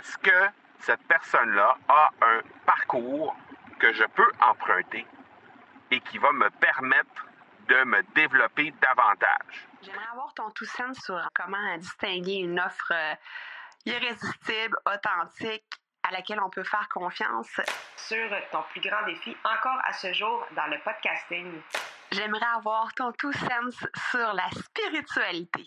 est-ce que cette personne-là a un parcours que je peux emprunter et qui va me permettre de me développer davantage? J'aimerais avoir ton tout sens sur comment distinguer une offre euh, irrésistible, authentique, à laquelle on peut faire confiance. Sur ton plus grand défi encore à ce jour dans le podcasting. J'aimerais avoir ton tout sens sur la spiritualité.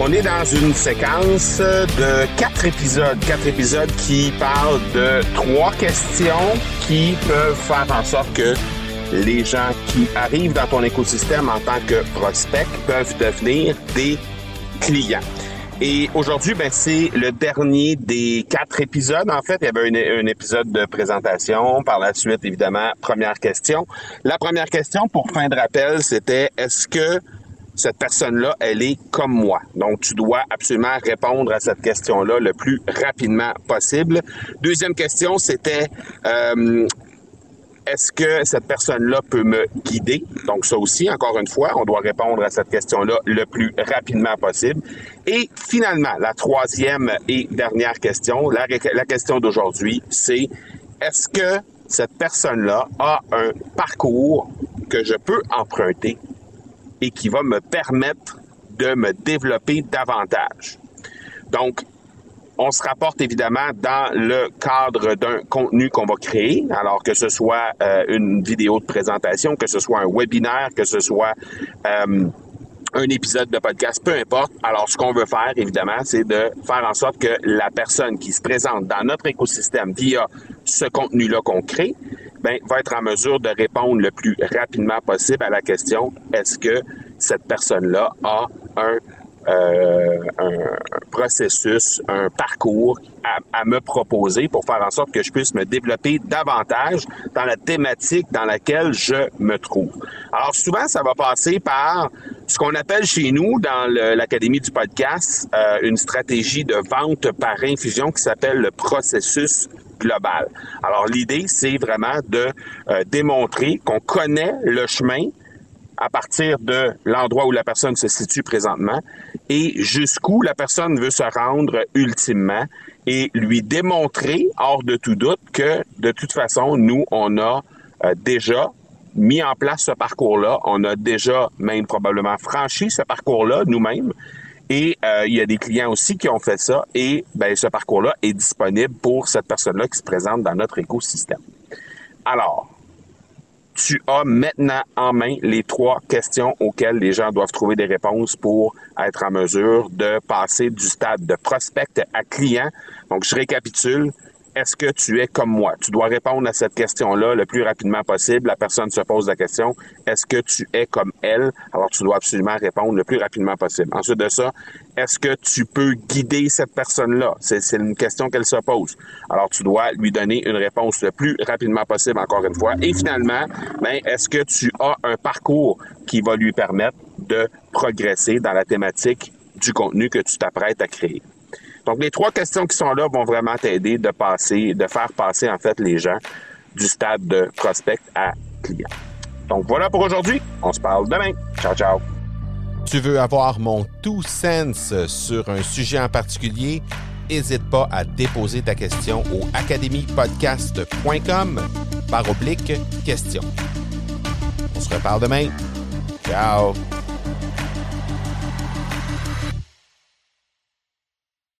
On est dans une séquence de quatre épisodes, quatre épisodes qui parlent de trois questions qui peuvent faire en sorte que les gens qui arrivent dans ton écosystème en tant que prospect peuvent devenir des clients. Et aujourd'hui, ben, c'est le dernier des quatre épisodes. En fait, il y avait un, épisode de présentation. Par la suite, évidemment, première question. La première question, pour fin de rappel, c'était est-ce que cette personne-là, elle est comme moi. Donc, tu dois absolument répondre à cette question-là le plus rapidement possible. Deuxième question, c'était euh, est-ce que cette personne-là peut me guider? Donc, ça aussi, encore une fois, on doit répondre à cette question-là le plus rapidement possible. Et finalement, la troisième et dernière question, la, la question d'aujourd'hui, c'est est-ce que cette personne-là a un parcours que je peux emprunter et qui va me permettre de me développer davantage. Donc, on se rapporte évidemment dans le cadre d'un contenu qu'on va créer, alors que ce soit euh, une vidéo de présentation, que ce soit un webinaire, que ce soit euh, un épisode de podcast, peu importe. Alors, ce qu'on veut faire, évidemment, c'est de faire en sorte que la personne qui se présente dans notre écosystème via ce contenu-là qu'on crée, ben, va être en mesure de répondre le plus rapidement possible à la question est-ce que cette personne-là a un, euh, processus, un parcours à, me proposer pour faire en sorte que je puisse me développer davantage dans la thématique dans laquelle je me trouve? Alors souvent, ça va passer par ce qu'on appelle chez nous dans l'Académie du podcast euh, une stratégie de vente par infusion qui s'appelle le processus global. Alors l'idée, c'est vraiment de euh, démontrer qu'on connaît le chemin à partir de l'endroit où la personne se situe présentement et jusqu'où la personne veut se rendre ultimement et lui démontrer, hors de tout doute, que de toute façon, nous, on a euh, déjà mis en place ce parcours-là, on a déjà même probablement franchi ce parcours-là nous-mêmes et euh, il y a des clients aussi qui ont fait ça et ben, ce parcours-là est disponible pour cette personne-là qui se présente dans notre écosystème. Alors, tu as maintenant en main les trois questions auxquelles les gens doivent trouver des réponses pour être en mesure de passer du stade de prospect à client. Donc, je récapitule est-ce que tu es comme moi? Tu dois répondre à cette question-là le plus rapidement possible. La personne se pose la question, est-ce que tu es comme elle? Alors, tu dois absolument répondre le plus rapidement possible. Ensuite de ça, est-ce que tu peux guider cette personne-là? C'est une question qu'elle se pose. Alors, tu dois lui donner une réponse le plus rapidement possible, encore une fois. Et finalement, ben, est-ce que tu as un parcours qui va lui permettre de progresser dans la thématique du contenu que tu t'apprêtes à créer? Donc, les trois questions qui sont là vont vraiment t'aider de passer, de faire passer, en fait, les gens du stade de prospect à client. Donc, voilà pour aujourd'hui. On se parle demain. Ciao, ciao. Tu veux avoir mon tout sens sur un sujet en particulier? N'hésite pas à déposer ta question au academypodcast.com par oblique question. On se reparle demain. Ciao!